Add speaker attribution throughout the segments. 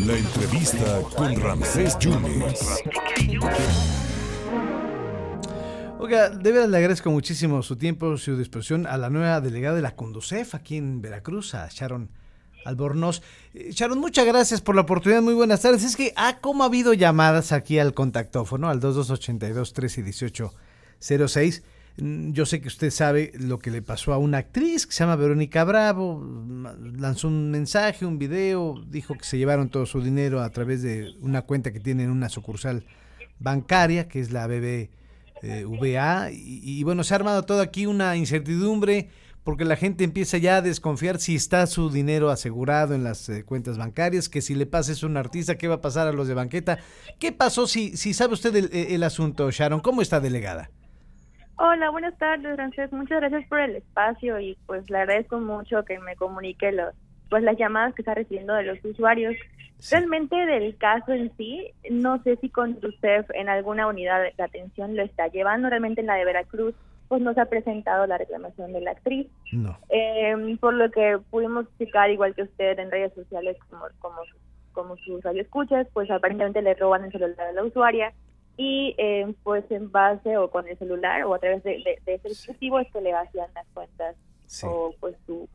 Speaker 1: La entrevista con Ramsés Yunes.
Speaker 2: Oiga, de verdad le agradezco muchísimo su tiempo, su disposición a la nueva delegada de la Conducef aquí en Veracruz, a Sharon Albornoz. Eh, Sharon, muchas gracias por la oportunidad. Muy buenas tardes. Es que, ah, cómo ha habido llamadas aquí al contactófono, al 2282 13 18 06. Yo sé que usted sabe lo que le pasó a una actriz que se llama Verónica Bravo. Lanzó un mensaje, un video, dijo que se llevaron todo su dinero a través de una cuenta que tiene en una sucursal bancaria, que es la BBVA. Y, y bueno, se ha armado todo aquí una incertidumbre porque la gente empieza ya a desconfiar si está su dinero asegurado en las eh, cuentas bancarias, que si le pasa a un artista, ¿qué va a pasar a los de banqueta? ¿Qué pasó si, si sabe usted el, el asunto, Sharon? ¿Cómo está delegada?
Speaker 3: Hola, buenas tardes, Francés. Muchas gracias por el espacio y pues le agradezco mucho que me comunique los, pues las llamadas que está recibiendo de los usuarios. Realmente del caso en sí, no sé si con usted en alguna unidad de atención lo está llevando. Realmente en la de Veracruz pues no se ha presentado la reclamación de la actriz.
Speaker 2: No.
Speaker 3: Eh, por lo que pudimos checar, igual que usted, en redes sociales, como, como, como sus radioescuchas, pues aparentemente le roban el celular a la usuaria y eh, pues en base o con el celular o a través de, de, ese dispositivo es que le vacían las cuentas o pues su,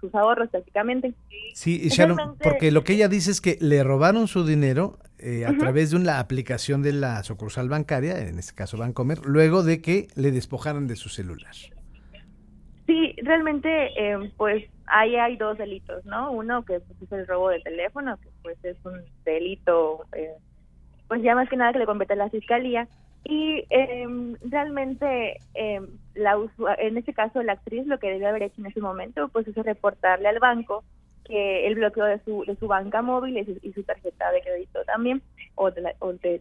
Speaker 3: sus ahorros prácticamente.
Speaker 2: Sí, Sharon, porque lo que ella dice es que le robaron su dinero eh, a través de una aplicación de la sucursal bancaria, en este caso Bancomer, luego de que le despojaran de su celular.
Speaker 3: Sí, realmente eh, pues ahí hay dos delitos, ¿no? Uno que pues, es el robo de teléfono, que pues es un delito, eh, pues ya más que nada que le compete a la fiscalía. Y em, realmente em, la en este caso la actriz lo que debe haber hecho en ese momento pues es reportarle al banco que el bloqueo de su, de su banca móvil y su, tarjeta de crédito también, o de, o, de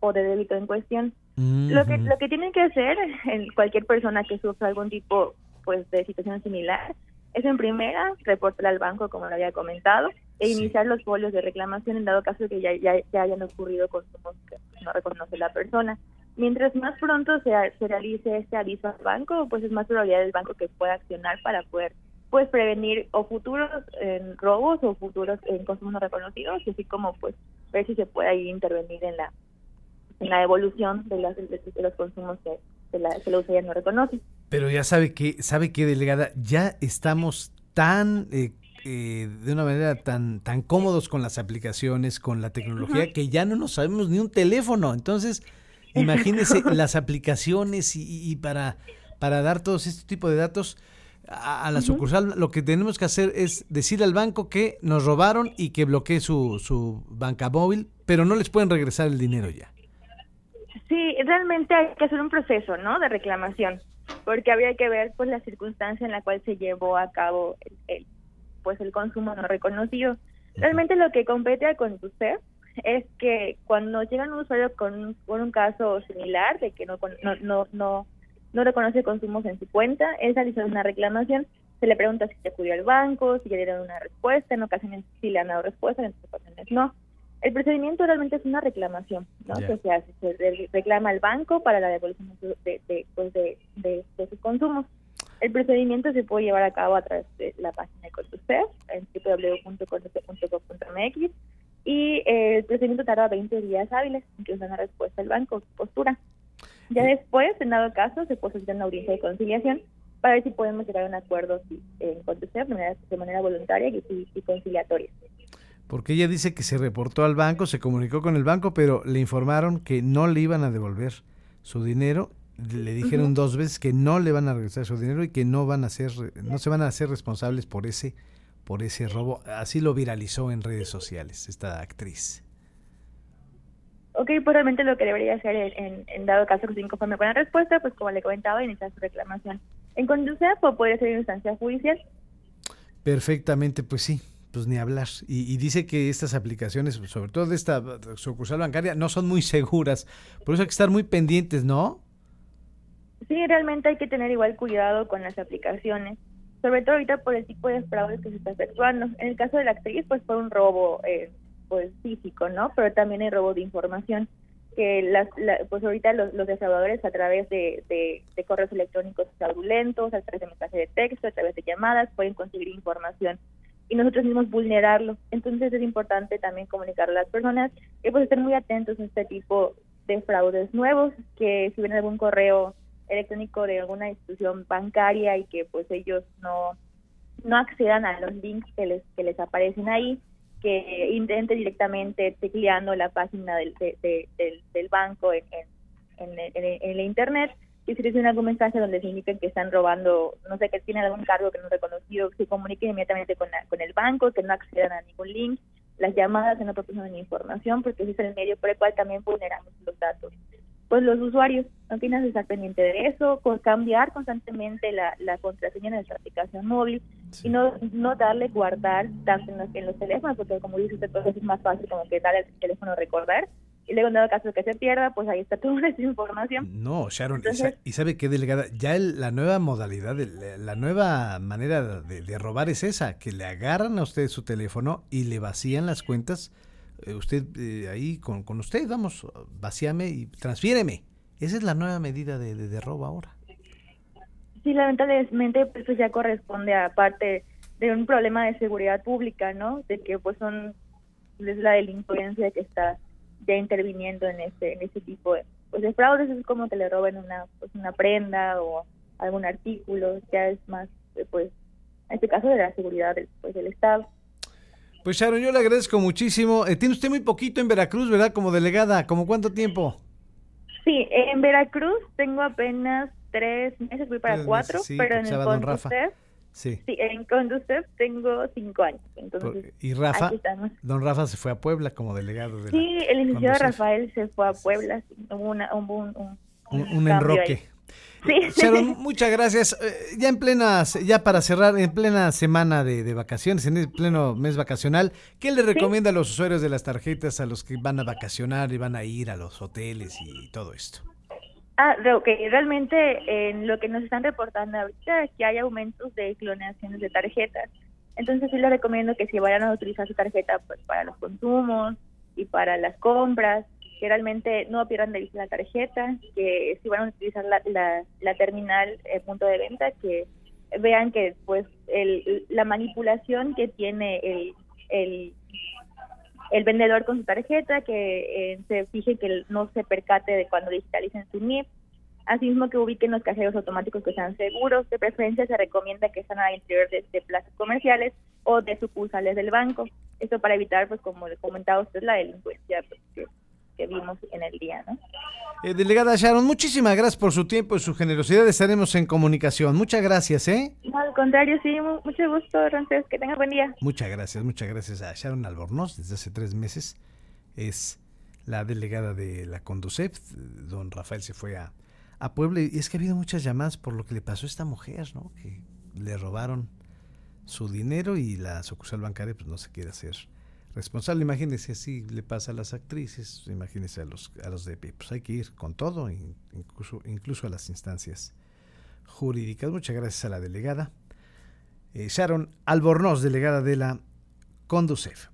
Speaker 3: o, de débito en cuestión. Lo que lo que tienen que hacer en cualquier persona que sufra algún tipo pues de situación similar es en primera reportar al banco como lo había comentado e iniciar los folios de reclamación en dado caso que ya, ya, hayan ocurrido consumos que no reconoce la persona. Mientras más pronto se, se realice este aviso al banco, pues es más probabilidad del banco que pueda accionar para poder pues prevenir o futuros en robos o futuros en consumos no reconocidos, y así como pues ver si se puede ahí intervenir en la en la evolución de, las, de, los consumos que, la, que la usuaria no reconoce.
Speaker 2: Pero ya sabe que, sabe que delegada, ya estamos tan eh, eh, de una manera tan tan cómodos con las aplicaciones, con la tecnología, que ya no nos sabemos ni un teléfono. Entonces, imagínese las aplicaciones y, y, para, para dar todos este tipo de datos, a, la sucursal, lo que tenemos que hacer es decir al banco que nos robaron y que bloquee su, su banca móvil, pero no les pueden regresar el dinero ya.
Speaker 3: Sí, realmente hay que hacer un proceso, ¿no? De reclamación, porque habría que ver pues la circunstancia en la cual se llevó a cabo el, pues el consumo no reconocido. Realmente lo que compete a usted es que cuando llega un usuario con, con un caso similar de que no no no, no no reconoce consumos en su cuenta, él realiza una reclamación, se le pregunta si se acudió al banco, si ya dieron una respuesta, en ocasiones sí le han dado respuesta, en otras ocasiones no. El procedimiento realmente es una reclamación, ¿no? Que se hace, se reclama al banco para la devolución de, de, pues de, de, sus consumos. El procedimiento se puede llevar a cabo a través de la página de en www.contuster.gov.mx, y eh, el procedimiento tarda 20 días hábiles que una respuesta al banco, su postura. Ya después, en dado caso, se puede solicitar una audiencia de conciliación para ver si podemos llegar a un acuerdo si, en cuanto sea de manera, de manera voluntaria y, y, conciliatoria.
Speaker 2: Porque ella dice que se reportó al banco, se comunicó con el banco, pero le informaron que no le iban a devolver su dinero. Le dijeron dos veces que no le van a regresar su dinero y que no van a ser, no se van a hacer responsables por ese, por ese robo. Así lo viralizó en redes sociales esta actriz
Speaker 3: ok, pues realmente lo que debería hacer en, en, dado caso que se inconforme con la respuesta, pues como le comentaba, iniciar su reclamación en conducción o puede ser instancia judicial.
Speaker 2: Perfectamente, pues sí, pues ni hablar. Y, dice que estas aplicaciones, sobre todo de esta sucursal bancaria, no son muy seguras. Por eso hay que estar muy pendientes, ¿no?
Speaker 3: Sí, realmente hay que tener igual cuidado con las aplicaciones, sobre todo ahorita por el tipo de fraude que se está efectuando. En el caso de la actriz, pues fue un robo eh, pues físico, ¿no? Pero también hay robo de información. que las, pues ahorita los, los, a través de, de, correos electrónicos fraudulentos, a través de mensajes de texto, a través de llamadas, pueden conseguir información y nosotros mismos vulnerarlo. Entonces es importante también comunicar a las personas que pues estén muy atentos a este tipo de fraudes nuevos, que si ven algún correo electrónico de alguna institución bancaria y que pues ellos no no accedan a los links que les que les aparecen ahí, que intente directamente tecleando la página del, del, banco en, en, en, el internet y si reciben algún mensaje donde se indiquen que están robando, no sé, que tienen algún cargo que no reconocido, se comuniquen inmediatamente con, con el banco, que no accedan a ningún link, las llamadas que no proporcionan información, porque ese es el medio por el cual también vulneramos los datos. Pues los usuarios no tienen que estar pendiente de eso, con cambiar constantemente la, la contraseña de nuestra aplicación móvil y no, no darle guardar tanto en los, en los teléfonos, porque como dice usted, pues es más fácil como que darle el teléfono recordar, y luego en dado caso de que se pierda, pues ahí está toda esa información.
Speaker 2: No, Sharon, y sabe qué delegada, ya la nueva modalidad, la nueva manera de, robar es esa, que le agarran a usted su teléfono y le vacían las cuentas, eh, usted eh, ahí con, con usted, vamos, vacíame y transfiéreme. Esa es la nueva medida de, de, robo ahora.
Speaker 3: Sí, lamentablemente pues, eso ya corresponde a parte de un problema de seguridad pública, ¿no? De que pues son, es la delincuencia que está ya interviniendo en este en ese tipo de, pues, de fraudes. Es como que le roben una pues, una prenda o algún artículo. Ya es más pues en este caso de la seguridad del, pues, del estado.
Speaker 2: Pues Sharon yo le agradezco muchísimo. Eh, tiene usted muy poquito en Veracruz verdad como delegada como cuánto tiempo
Speaker 3: sí en Veracruz tengo apenas tres meses voy para cuatro pero en el Rafa. Sí. sí, en Conducef tengo cinco años. Entonces,
Speaker 2: y Rafa, don Rafa se fue a Puebla como delegado de
Speaker 3: Sí, el licenciado Rafael se fue a Puebla. Hubo una, un, un,
Speaker 2: un, enroque. Sí. muchas gracias. Eh, ya en plenas, ya para cerrar, en plena semana de, de vacaciones, en el pleno mes vacacional, ¿qué le recomienda a los usuarios de las tarjetas, a los que van a vacacionar y van a ir a los hoteles y todo esto?
Speaker 3: Ah, ok, realmente en lo que nos están reportando ahorita es que hay aumentos de clonaciones de tarjetas. Entonces sí les recomiendo que si vayan a utilizar su tarjeta pues para los consumos y para las compras, que realmente no pierdan de vista la tarjeta, que si van a utilizar la, la, terminal eh, punto de venta, que vean que pues el, la manipulación que tiene el, el el vendedor con su tarjeta, que eh, se fije que no se percate de cuando digitalicen su NIP, asimismo que ubiquen los cajeros automáticos que sean seguros, de preferencia se recomienda que estén al interior de, plazas comerciales o de sucursales del banco, esto para evitar, pues como le comentaba usted, la delincuencia pues, que, vimos en el día, ¿no?
Speaker 2: Eh, delegada Sharon, muchísimas gracias por su tiempo y su generosidad. Estaremos en comunicación. Muchas gracias, ¿eh?
Speaker 3: No, al contrario, sí, mucho gusto, Rancés. Que tenga buen día.
Speaker 2: Muchas gracias, muchas gracias a Sharon Albornoz. Desde hace tres meses es la delegada de la Conducef. Don Rafael se fue a, a Puebla y es que ha habido muchas llamadas por lo que le pasó a esta mujer, ¿no? Que le robaron su dinero y la sucursal bancaria pues no se quiere hacer responsable. Imagínese así le pasa a las actrices, imagínese a los, a los de pues hay que ir con todo, incluso, incluso a las instancias jurídicas. Muchas gracias a la delegada. Eh, Sharon Albornoz, delegada de la Conducef.